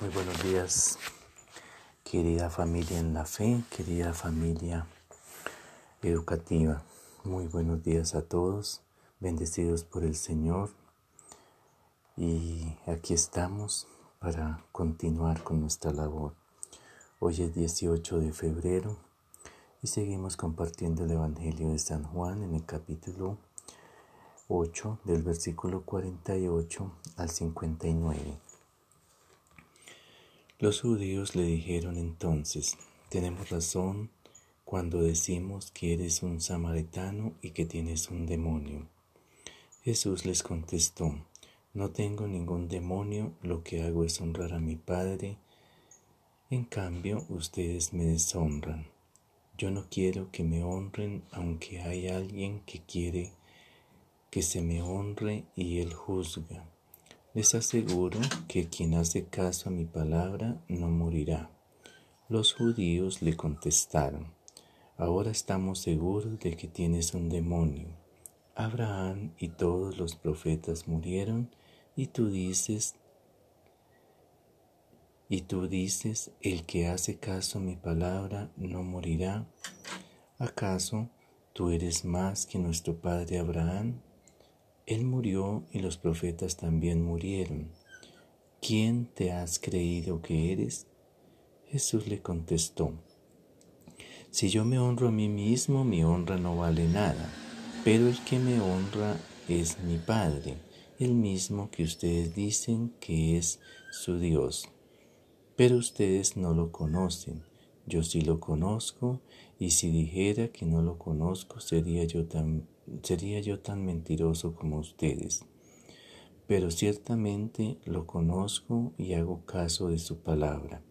Muy buenos días, querida familia en la fe, querida familia educativa. Muy buenos días a todos, bendecidos por el Señor. Y aquí estamos para continuar con nuestra labor. Hoy es 18 de febrero y seguimos compartiendo el Evangelio de San Juan en el capítulo 8 del versículo 48 al 59. Los judíos le dijeron entonces, tenemos razón cuando decimos que eres un samaritano y que tienes un demonio. Jesús les contestó, no tengo ningún demonio, lo que hago es honrar a mi Padre, en cambio ustedes me deshonran. Yo no quiero que me honren, aunque hay alguien que quiere que se me honre y él juzga. Les aseguro que quien hace caso a mi palabra no morirá. Los judíos le contestaron, ahora estamos seguros de que tienes un demonio. Abraham y todos los profetas murieron y tú dices, y tú dices, el que hace caso a mi palabra no morirá. ¿Acaso tú eres más que nuestro padre Abraham? Él murió y los profetas también murieron. ¿Quién te has creído que eres? Jesús le contestó, Si yo me honro a mí mismo, mi honra no vale nada, pero el que me honra es mi Padre, el mismo que ustedes dicen que es su Dios. Pero ustedes no lo conocen, yo sí lo conozco, y si dijera que no lo conozco, sería yo tan sería yo tan mentiroso como ustedes. Pero ciertamente lo conozco y hago caso de su palabra.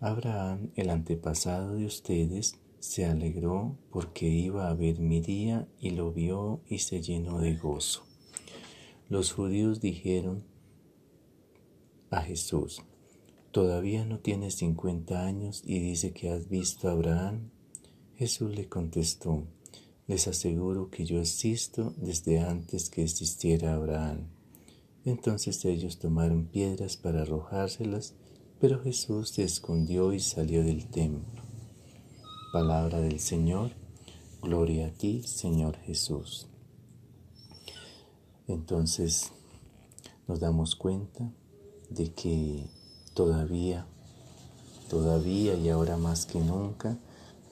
Abraham, el antepasado de ustedes, se alegró porque iba a ver mi día y lo vio y se llenó de gozo. Los judíos dijeron a Jesús, ¿todavía no tienes cincuenta años y dice que has visto a Abraham? Jesús le contestó, les aseguro que yo existo desde antes que existiera Abraham. Entonces ellos tomaron piedras para arrojárselas, pero Jesús se escondió y salió del templo. Palabra del Señor, gloria a ti, Señor Jesús. Entonces nos damos cuenta de que todavía, todavía y ahora más que nunca,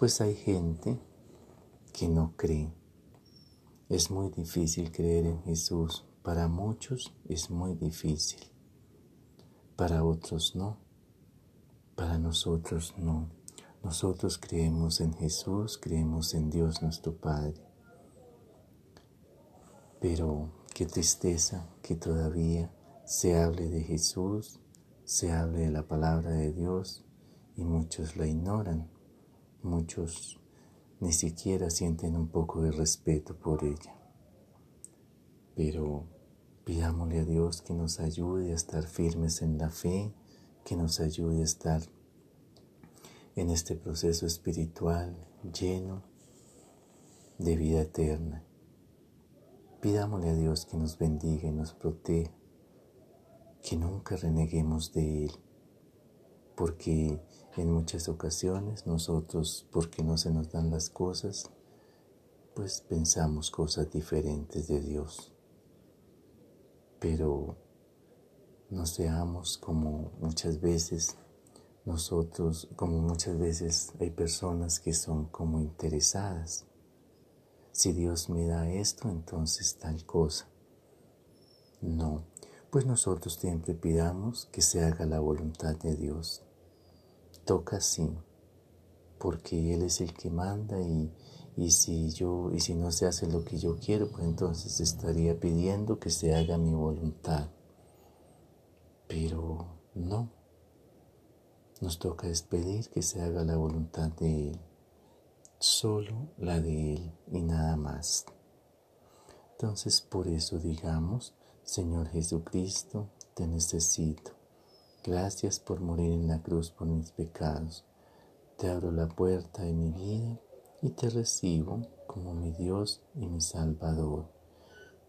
pues hay gente que no cree. Es muy difícil creer en Jesús. Para muchos es muy difícil. Para otros no. Para nosotros no. Nosotros creemos en Jesús, creemos en Dios nuestro Padre. Pero qué tristeza que todavía se hable de Jesús, se hable de la palabra de Dios y muchos la ignoran. Muchos ni siquiera sienten un poco de respeto por ella. Pero pidámosle a Dios que nos ayude a estar firmes en la fe, que nos ayude a estar en este proceso espiritual lleno de vida eterna. Pidámosle a Dios que nos bendiga y nos proteja, que nunca reneguemos de Él, porque en muchas ocasiones nosotros, porque no se nos dan las cosas, pues pensamos cosas diferentes de Dios. Pero no seamos como muchas veces nosotros, como muchas veces hay personas que son como interesadas. Si Dios me da esto, entonces tal cosa. No, pues nosotros siempre pidamos que se haga la voluntad de Dios toca sí, porque Él es el que manda y, y, si yo y si no se hace lo que yo quiero, pues entonces estaría pidiendo que se haga mi voluntad. Pero no, nos toca despedir que se haga la voluntad de Él, solo la de Él y nada más. Entonces por eso digamos, Señor Jesucristo, te necesito. Gracias por morir en la cruz por mis pecados. Te abro la puerta de mi vida y te recibo como mi Dios y mi Salvador.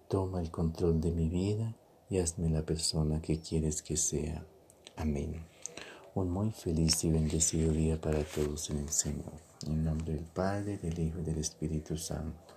Toma el control de mi vida y hazme la persona que quieres que sea. Amén. Un muy feliz y bendecido día para todos en el Señor. En nombre del Padre, del Hijo y del Espíritu Santo.